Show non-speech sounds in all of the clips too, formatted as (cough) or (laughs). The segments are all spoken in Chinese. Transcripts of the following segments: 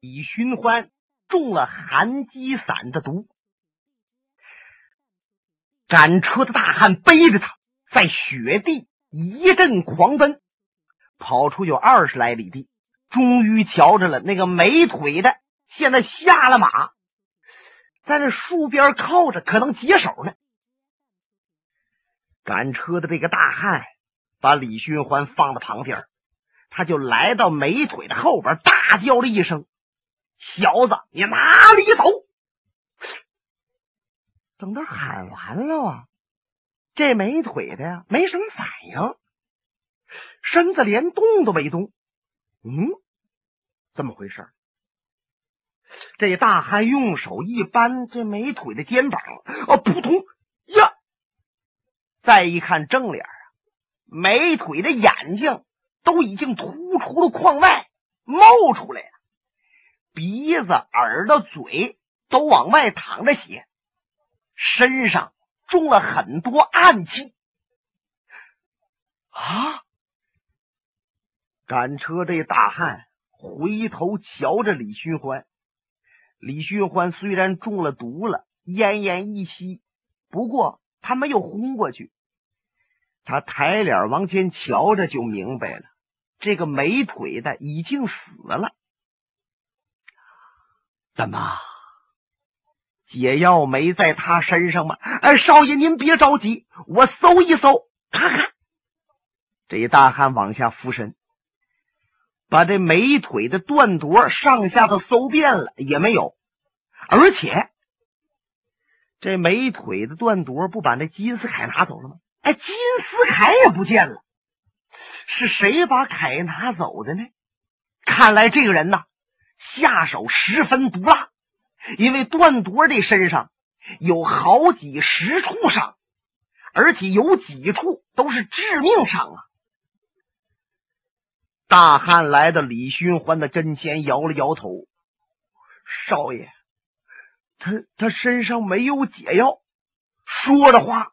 李寻欢中了寒鸡散的毒。赶车的大汉背着他，在雪地一阵狂奔，跑出有二十来里地，终于瞧着了那个没腿的，现在下了马，在这树边靠着，可能解手呢。赶车的这个大汉把李寻欢放到旁边，他就来到没腿的后边，大叫了一声：“小子，你哪里走？”等他喊完了啊，这没腿的呀，没什么反应，身子连动都没动。嗯，怎么回事？这大汉用手一扳这没腿的肩膀，哦，扑通呀！再一看正脸啊，没腿的眼睛都已经突出了眶外，冒出来了，鼻子、耳朵、嘴都往外淌着血。身上中了很多暗器啊！赶车这大汉回头瞧着李寻欢，李寻欢虽然中了毒了，奄奄一息，不过他没有昏过去。他抬脸往前瞧着，就明白了，这个没腿的已经死了。怎么？解药没在他身上吗？哎，少爷您别着急，我搜一搜看看。这一大汉往下俯身，把这美腿的断夺上下都搜遍了，也没有。而且这美腿的断夺不把那金丝铠拿走了吗？哎，金丝铠也不见了，是谁把铠拿走的呢？看来这个人呐，下手十分毒辣。因为段铎这身上有好几十处伤，而且有几处都是致命伤啊！大汉来到李寻欢的跟前，摇了摇头：“少爷，他他身上没有解药。”说着话，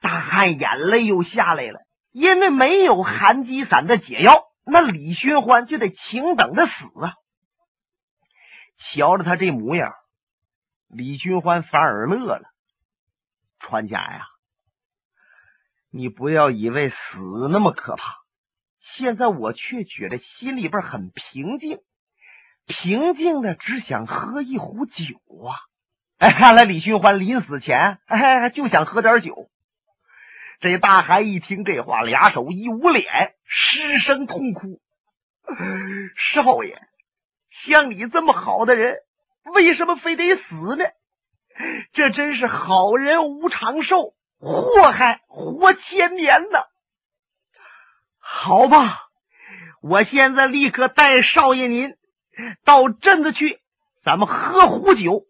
大汉眼泪又下来了，因为没有寒疾散的解药，那李寻欢就得请等着死啊！瞧着他这模样，李寻欢反而乐了。船家呀，你不要以为死那么可怕，现在我却觉得心里边很平静，平静的只想喝一壶酒啊！哎，看来李寻欢临死前哎就想喝点酒。这大汉一听这话，俩手一捂脸，失声痛哭：“ (laughs) 少爷！”像你这么好的人，为什么非得死呢？这真是好人无长寿，祸害活千年呢。好吧，我现在立刻带少爷您到镇子去，咱们喝壶酒。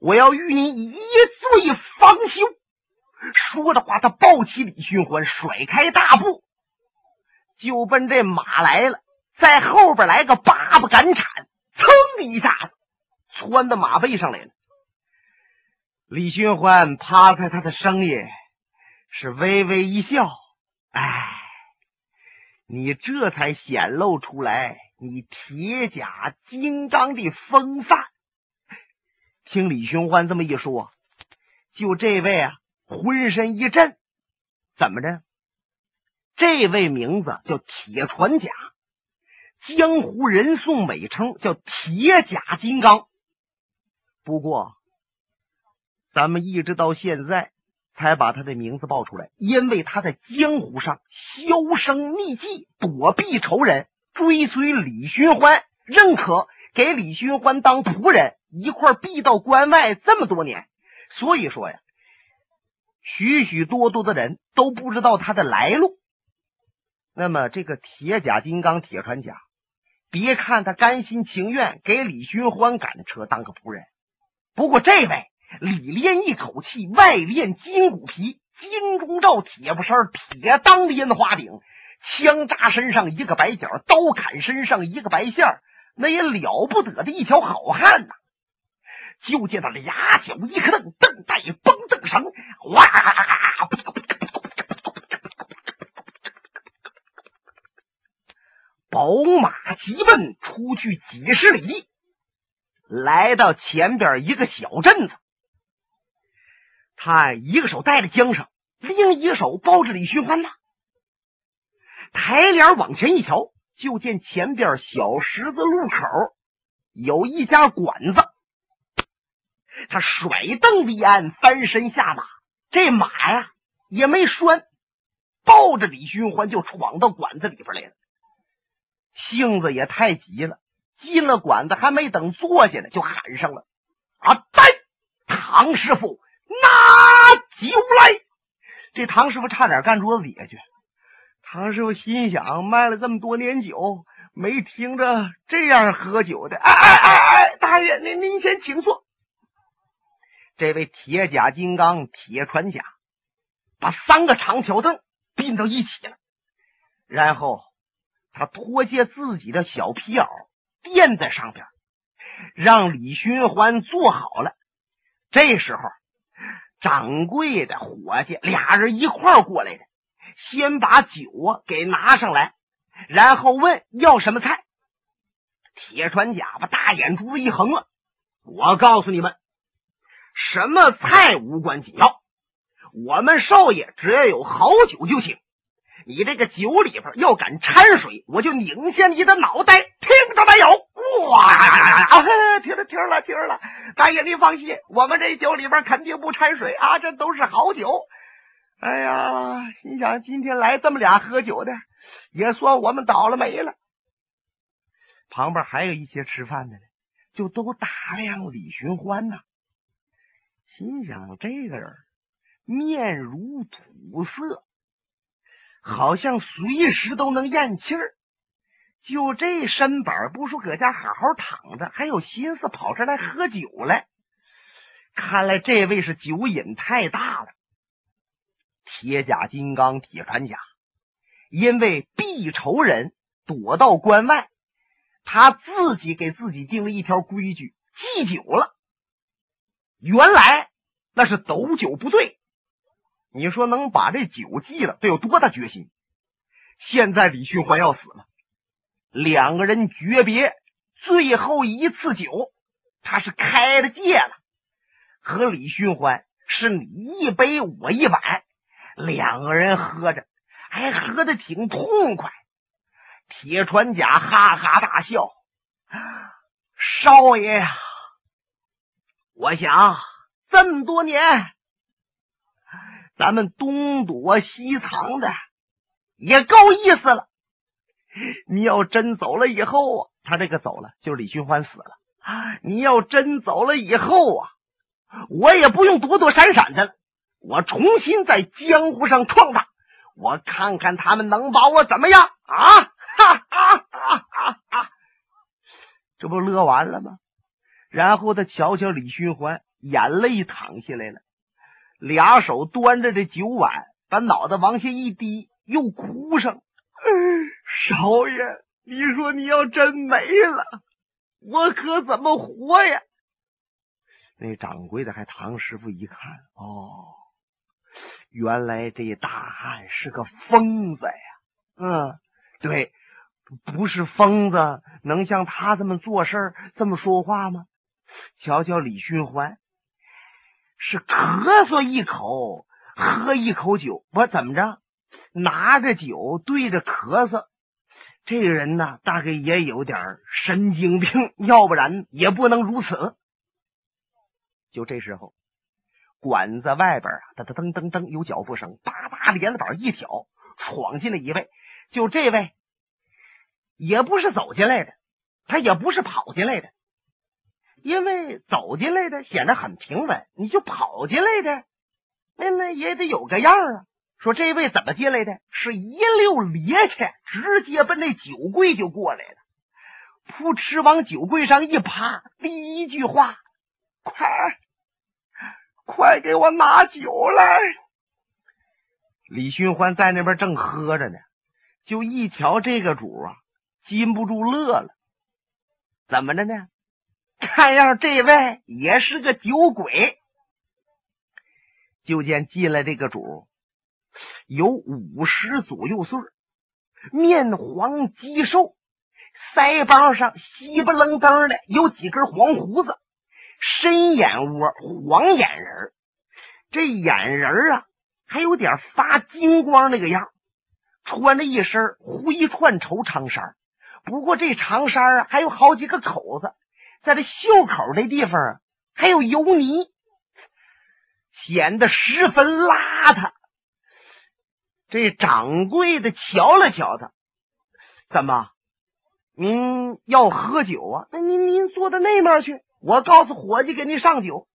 我要与您一醉方休。说着话，他抱起李寻欢，甩开大步，就奔这马来了，在后边来个八步赶铲。噌的一下子，窜到马背上来了。李寻欢趴在他的声音，是微微一笑：“哎，你这才显露出来你铁甲金刚的风范。”听李寻欢这么一说，就这位啊，浑身一震。怎么着？这位名字叫铁船甲。江湖人送美称叫铁甲金刚，不过咱们一直到现在才把他的名字报出来，因为他在江湖上销声匿迹，躲避仇人，追随李寻欢，认可给李寻欢当仆人，一块避到关外这么多年。所以说呀，许许多多的人都不知道他的来路。那么这个铁甲金刚、铁船甲。别看他甘心情愿给李寻欢赶车当个仆人，不过这位里练一口气，外练筋骨皮，金钟罩、铁布衫、铁裆的烟花顶，枪扎身上一个白角，刀砍身上一个白线那也了不得的一条好汉呐！就见他俩脚一磕蹬，蹬带绷蹬绳，哇！宝马急奔出去几十里地，来到前边一个小镇子。他一个手带着缰绳，另一手抱着李寻欢呢。抬脸往前一瞧，就见前边小十字路口有一家馆子。他甩蹬离鞍，翻身下马，这马呀也没拴，抱着李寻欢就闯到馆子里边来了。性子也太急了，进了馆子还没等坐下呢，就喊上了：“啊，呆，唐师傅，拿酒来！”这唐师傅差点干桌子底下去。唐师傅心想：卖了这么多年酒，没听着这样喝酒的。哎哎哎哎，大爷，您您先请坐。这位铁甲金刚铁船甲把三个长条凳并到一起了，然后他脱下自己的小皮袄垫在上边，让李寻欢坐好了。这时候，掌柜的伙计俩人一块过来的，先把酒啊给拿上来，然后问要什么菜。铁船甲把大眼珠子一横了，我告诉你们。什么菜无关紧要，我们少爷只要有好酒就行。你这个酒里边要敢掺水，我就拧下你的脑袋！听着没有？哇啊！听了听了听了，大爷您放心，我们这酒里边肯定不掺水啊，这都是好酒。哎呀，心想今天来这么俩喝酒的，也算我们倒了霉了。旁边还有一些吃饭的呢，就都打量李寻欢呢。心想这个人面如土色，好像随时都能咽气儿。就这身板，不说搁家好好躺着，还有心思跑这来喝酒来。看来这位是酒瘾太大了。铁甲金刚铁船甲，因为避仇人躲到关外，他自己给自己定了一条规矩：忌酒了。原来那是斗酒不醉，你说能把这酒忌了，得有多大决心？现在李寻欢要死了，两个人诀别最后一次酒，他是开了戒了，和李寻欢是你一杯我一碗，两个人喝着还喝的挺痛快。铁船甲哈哈大笑：“少爷呀！”我想这么多年，咱们东躲西藏的也够意思了。你要真走了以后啊，他这个走了，就是李寻欢死了。你要真走了以后啊，我也不用躲躲闪闪的了，我重新在江湖上闯荡，我看看他们能把我怎么样啊！哈哈哈哈哈！这不乐完了吗？然后他瞧瞧李寻欢，眼泪淌下来了，俩手端着这酒碗，把脑袋往下一低，又哭上。少爷，你说你要真没了，我可怎么活呀？那掌柜的还唐师傅一看，哦，原来这大汉是个疯子呀。嗯，对，不是疯子能像他这么做事这么说话吗？瞧瞧李寻欢，是咳嗽一口，喝一口酒，我怎么着？拿着酒对着咳嗽，这个人呢，大概也有点神经病，要不然也不能如此。就这时候，馆子外边啊，噔噔噔噔有脚步声，叭叭帘子板一挑，闯进来一位。就这位，也不是走进来的，他也不是跑进来的。因为走进来的显得很平稳，你就跑进来的，那那也得有个样啊。说这位怎么进来的？是一溜趔趄，直接奔那酒柜就过来了，扑哧往酒柜上一趴，第一句话：“快，快给我拿酒来！”李寻欢在那边正喝着呢，就一瞧这个主啊，禁不住乐了。怎么着呢？看样这位也是个酒鬼。就见进来这个主，有五十左右岁面黄肌瘦，腮帮上稀不楞登的有几根黄胡子，深眼窝，黄眼仁这眼仁啊还有点发金光那个样穿着一身灰串绸长衫，不过这长衫啊还有好几个口子，在这袖口这地方啊还有油泥，显得十分邋遢。这掌柜的瞧了瞧他，怎么？您要喝酒啊？那您您坐到那面去，我告诉伙计给您上酒。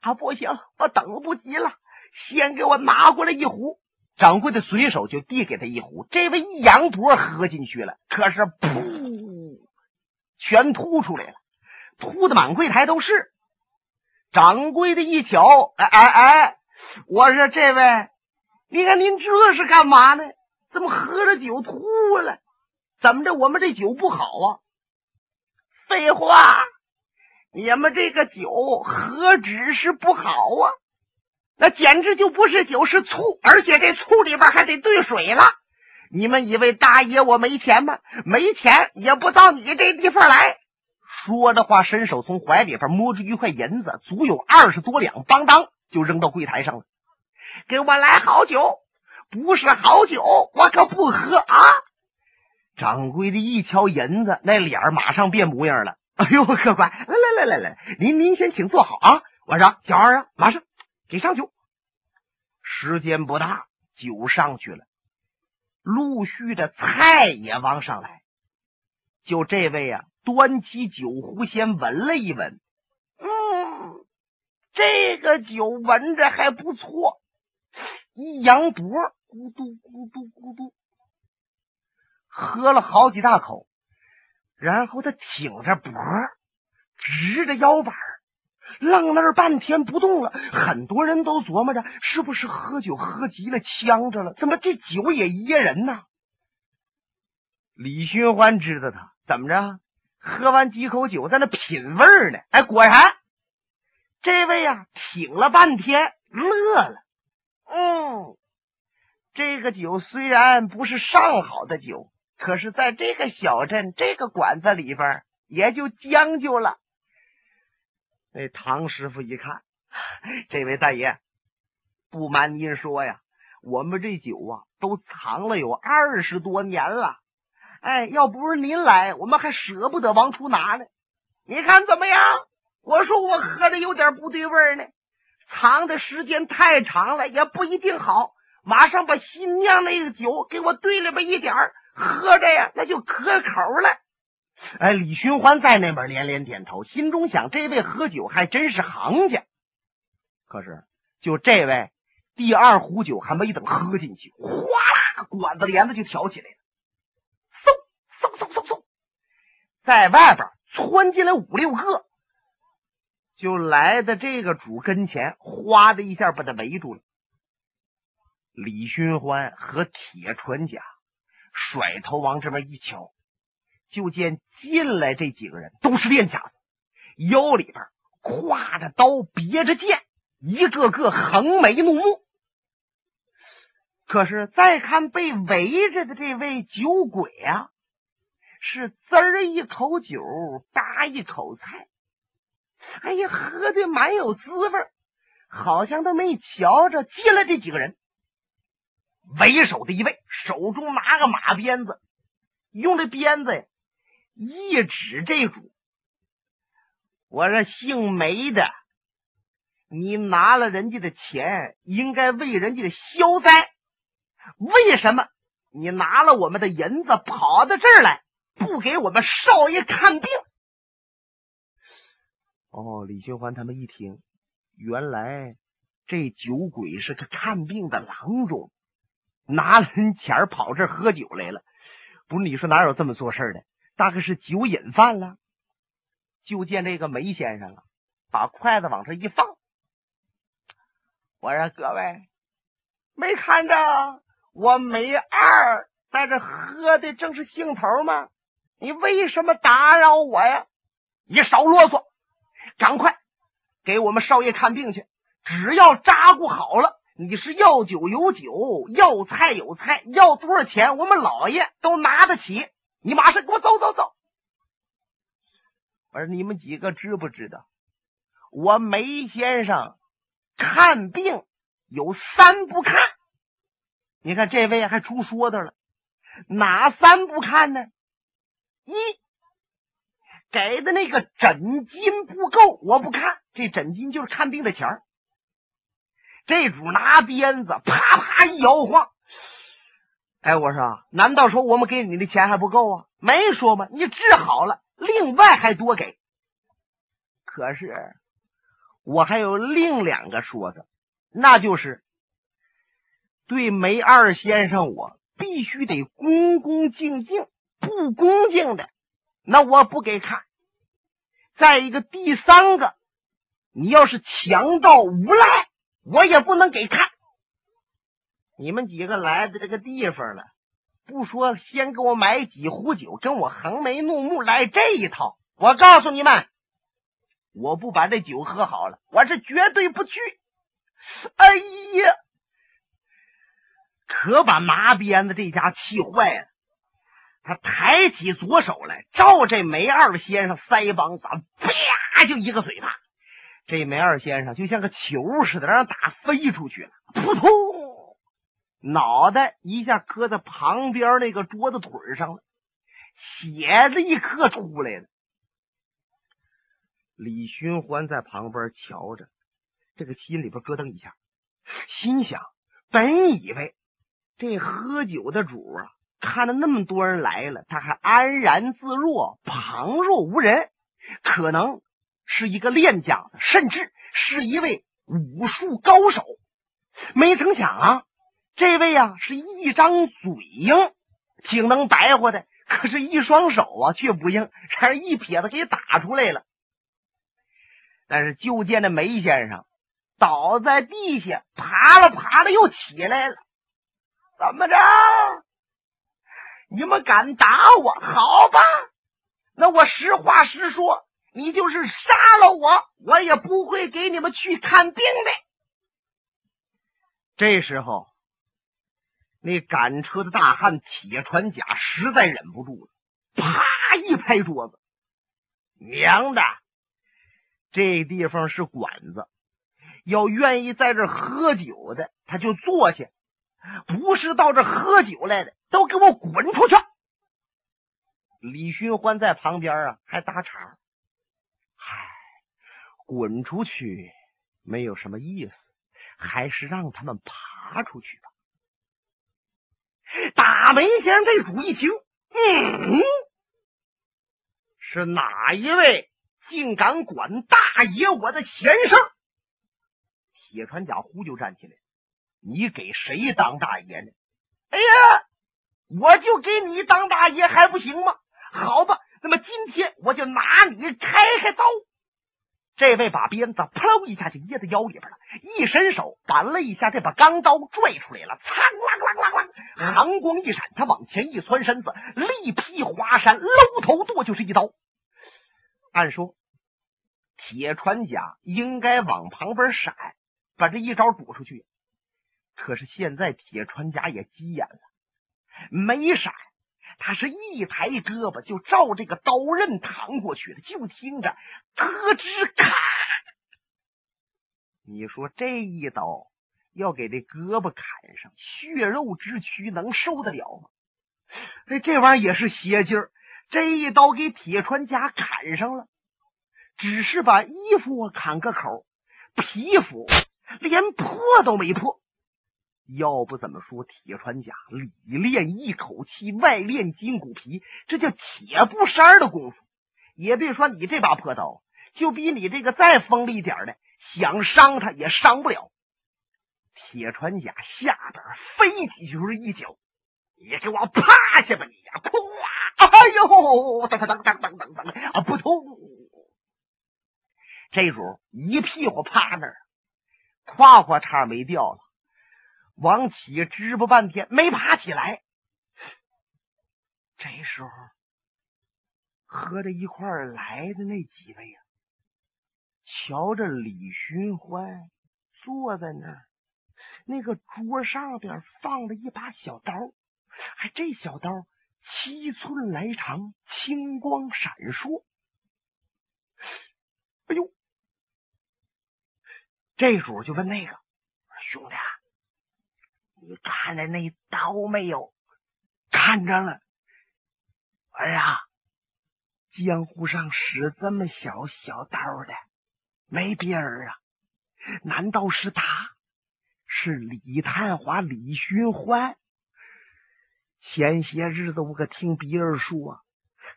啊，不行，我等不及了，先给我拿过来一壶。掌柜的随手就递给他一壶，这位一仰脖喝进去了，可是噗，全吐出来了，吐的满柜台都是。掌柜的一瞧，哎哎哎，我说这位，你看您这是干嘛呢？怎么喝了酒吐了？怎么着？我们这酒不好啊？废话，你们这个酒何止是不好啊？那简直就不是酒，是醋，而且这醋里边还得兑水了。你们以为大爷我没钱吗？没钱也不到你这地方来。说着话，伸手从怀里边摸出一块银子，足有二十多两，邦当就扔到柜台上了。给我来好酒，不是好酒，我可不喝啊！掌柜的一瞧银子，那脸马上变模样了。哎呦，客官，来来来来来，您您先请坐好啊！我说小二啊，马上给上酒。时间不大，酒上去了，陆续的菜也往上来。就这位啊，端起酒壶先闻了一闻，嗯，这个酒闻着还不错。一扬脖，咕嘟咕嘟咕嘟。喝了好几大口，然后他挺着脖，直着腰板，愣那儿半天不动了。很多人都琢磨着，是不是喝酒喝急了，呛着了？怎么这酒也噎人呢？李寻欢知道他怎么着，喝完几口酒，在那品味呢。哎，果然，这位呀，挺了半天，乐了。嗯，这个酒虽然不是上好的酒。可是，在这个小镇这个馆子里边，也就将就了。那唐师傅一看，这位大爷，不瞒您说呀，我们这酒啊，都藏了有二十多年了。哎，要不是您来，我们还舍不得往出拿呢。你看怎么样？我说我喝的有点不对味呢，藏的时间太长了，也不一定好。马上把新酿那个酒给我兑里边一点。喝着呀，那就可口了。哎，李寻欢在那边连连点头，心中想：这位喝酒还真是行家。可是，就这位第二壶酒还没等喝进去，哗啦，管子帘子就挑起来了。在外边窜进来五六个，就来到这个主跟前，哗的一下把他围住了。李寻欢和铁船甲。甩头往这边一瞧，就见进来这几个人都是练家子，腰里边挎着刀，别着剑，一个个横眉怒目。可是再看被围着的这位酒鬼啊，是滋儿一口酒，搭一口菜，哎呀，喝的蛮有滋味，好像都没瞧着进来这几个人。为首的一位手中拿个马鞭子，用这鞭子呀一指这主。我说姓梅的，你拿了人家的钱，应该为人家的消灾。为什么你拿了我们的银子，跑到这儿来，不给我们少爷看病？哦，李寻欢他们一听，原来这酒鬼是个看病的郎中。拿了人钱跑这喝酒来了，不是？你说哪有这么做事的？大概是酒瘾犯了。就见这个梅先生啊，把筷子往这一放。我说各位，没看着我梅二在这喝的正是兴头吗？你为什么打扰我呀？你少啰嗦，赶快给我们少爷看病去。只要扎顾好了。你是要酒有酒，要菜有菜，要多少钱，我们老爷都拿得起。你马上给我走走走！我说你们几个知不知道，我梅先生看病有三不看。你看这位还出说的了，哪三不看呢？一给的那个诊金不够，我不看。这诊金就是看病的钱。这主拿鞭子啪啪一摇晃。哎，我说，难道说我们给你的钱还不够啊？没说吗？你治好了，另外还多给。可是我还有另两个说的，那就是对梅二先生，我必须得恭恭敬敬，不恭敬的，那我不给看。再一个，第三个，你要是强盗无赖，我也不能给看。你们几个来的这个地方了，不说先给我买几壶酒，跟我横眉怒目来这一套。我告诉你们，我不把这酒喝好了，我是绝对不去。哎呀，可把麻鞭子这家气坏了。他抬起左手来，照这梅二先生腮帮子，啪就一个嘴巴。这梅二先生就像个球似的，让人打飞出去了，扑通。脑袋一下磕在旁边那个桌子腿上了，血立刻出来了。李寻欢在旁边瞧着，这个心里边咯噔一下，心想：本以为这喝酒的主啊，看着那么多人来了，他还安然自若、旁若无人，可能是一个练家子，甚至是一位武术高手。没成想啊！这位啊，是一张嘴硬，挺能白活的，可是，一双手啊却不硬，让人一撇子给打出来了。但是，就见那梅先生倒在地下，爬了爬了又起来了。怎么着？你们敢打我？好吧，那我实话实说，你就是杀了我，我也不会给你们去看病的。这时候。那赶车的大汉铁船甲实在忍不住了，啪一拍桌子：“娘的，这地方是馆子，要愿意在这喝酒的，他就坐下；不是到这喝酒来的，都给我滚出去！”李寻欢在旁边啊，还搭茬：“嗨，滚出去没有什么意思，还是让他们爬出去吧。”打门先生这主一听，嗯，是哪一位竟敢管大爷我的闲事？铁船甲呼就站起来，你给谁当大爷呢？哎呀，我就给你当大爷还不行吗？好吧，那么今天我就拿你拆开刀。这位把鞭子扑棱一下就掖在腰里边了，一伸手扳了一下这把钢刀，拽出来了，苍啷啷啷啷，寒光一闪，他往前一窜身子，力劈华山，搂头剁就是一刀。按说铁船甲应该往旁边闪，把这一招躲出去，可是现在铁船甲也急眼了，没闪。他是一抬胳膊就照这个刀刃扛过去了，就听着咯吱咔，你说这一刀要给这胳膊砍上，血肉之躯能受得了吗？哎，这玩意儿也是邪劲儿，这一刀给铁穿甲砍上了，只是把衣服砍个口，皮肤连破都没破。要不怎么说铁穿甲里练一口气，外练筋骨皮，这叫铁布衫的功夫。也别说你这把破刀，就比你这个再锋利点的，想伤他也伤不了。铁穿甲下边飞起就是一脚，你给我趴下吧你呀！哐！哎呦，当当当当当当当啊！扑通！这主一屁股趴那儿，胯胯叉没掉了。王启支吧半天没爬起来，这时候和着一块来的那几位啊，瞧着李寻欢坐在那儿，那个桌上边放了一把小刀，还这小刀七寸来长，青光闪烁。哎呦！这主就问那个兄弟啊，你看着那刀没有？看着了。儿啊，江湖上使这么小小刀的没别人啊？难道是他？是李探花李寻欢？前些日子我可听别人说，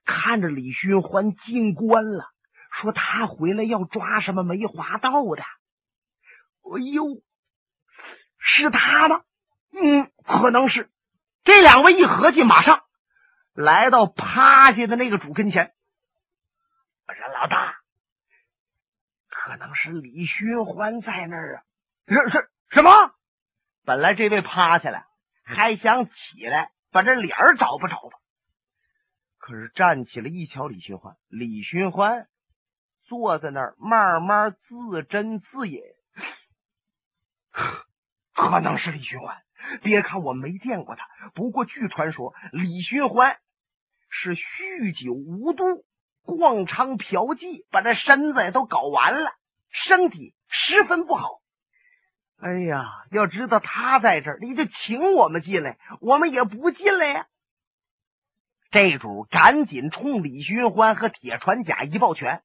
看着李寻欢进关了，说他回来要抓什么梅花道的。哎呦，是他吗？嗯，可能是。这两位一合计，马上。来到趴下的那个主跟前，我说：“老大，可能是李寻欢在那儿啊？是是什么？本来这位趴下来还想起来把这脸儿找不着吧？可是站起来一瞧，李寻欢，李寻欢坐在那儿慢慢自斟自饮，(sighs) 可能是李寻欢。”别看我没见过他，不过据传说，李寻欢是酗酒无度、逛娼嫖妓，把这身子都搞完了，身体十分不好。哎呀，要知道他在这儿，你就请我们进来，我们也不进来呀。这主赶紧冲李寻欢和铁船甲一抱拳：“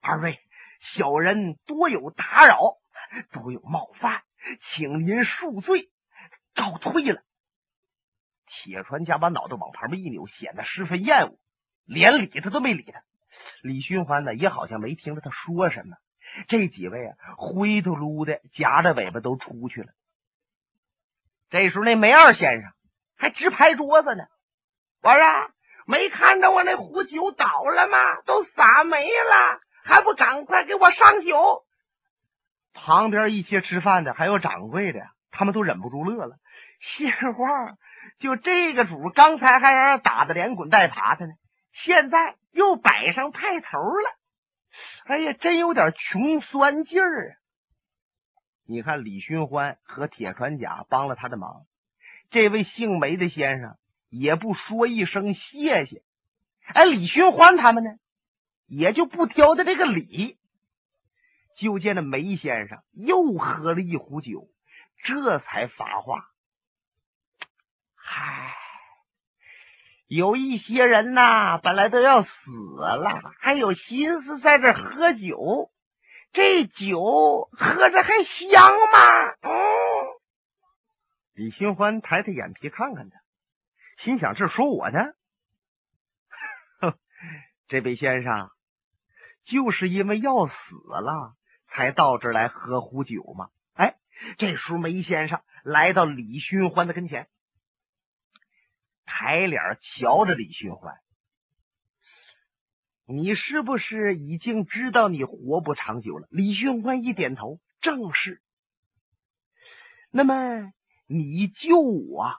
二位小人多有打扰，多有冒犯，请您恕罪。”告退了，铁船家把脑袋往旁边一扭，显得十分厌恶，连理他都没理他。李寻欢呢，也好像没听着他说什么。这几位啊，灰头噜的，夹着尾巴都出去了。这时候，那梅二先生还直拍桌子呢。我说：“没看着我那壶酒倒了吗？都洒没了，还不赶快给我上酒！”旁边一些吃饭的，还有掌柜的，他们都忍不住乐了。(laughs) 心话，就这个主，刚才还让人打的连滚带爬的呢，现在又摆上派头了。哎呀，真有点穷酸劲儿啊！你看，李寻欢和铁船甲帮了他的忙，这位姓梅的先生也不说一声谢谢。哎，李寻欢他们呢，也就不挑的这个理。就见那梅先生又喝了一壶酒，这才发话。唉，有一些人呐，本来都要死了，还有心思在这喝酒，这酒喝着还香吗？嗯。李寻欢抬抬眼皮看看他，心想：这说我呢？哼，(laughs) 这位先生就是因为要死了，才到这来喝壶酒吗？哎，这时候梅先生来到李寻欢的跟前。抬脸瞧着李寻欢，你是不是已经知道你活不长久了？李寻欢一点头，正是。那么你救我，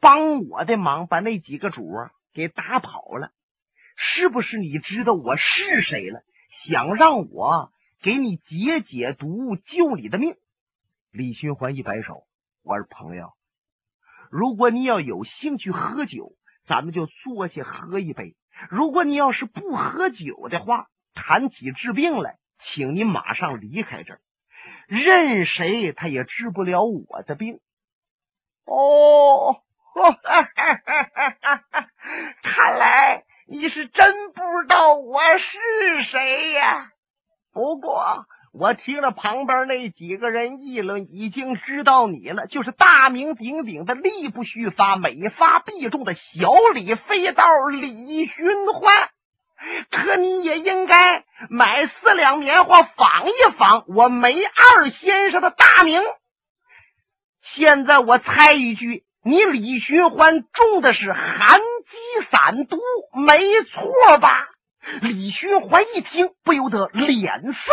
帮我的忙，把那几个主给打跑了，是不是你知道我是谁了？想让我给你解解毒，救你的命？李寻欢一摆手，我是朋友。如果你要有兴趣喝酒，咱们就坐下喝一杯；如果你要是不喝酒的话，谈起治病来，请您马上离开这儿。任谁他也治不了我的病。哦，哈哈哈哈哈看来你是真不知道我是谁呀。不过。我听了旁边那几个人议论，已经知道你了，就是大名鼎鼎的力不虚发、每发必中的小李飞刀李寻欢。可你也应该买四两棉花仿一仿我梅二先生的大名。现在我猜一句，你李寻欢中的是寒疾散毒，没错吧？李寻欢一听，不由得脸色。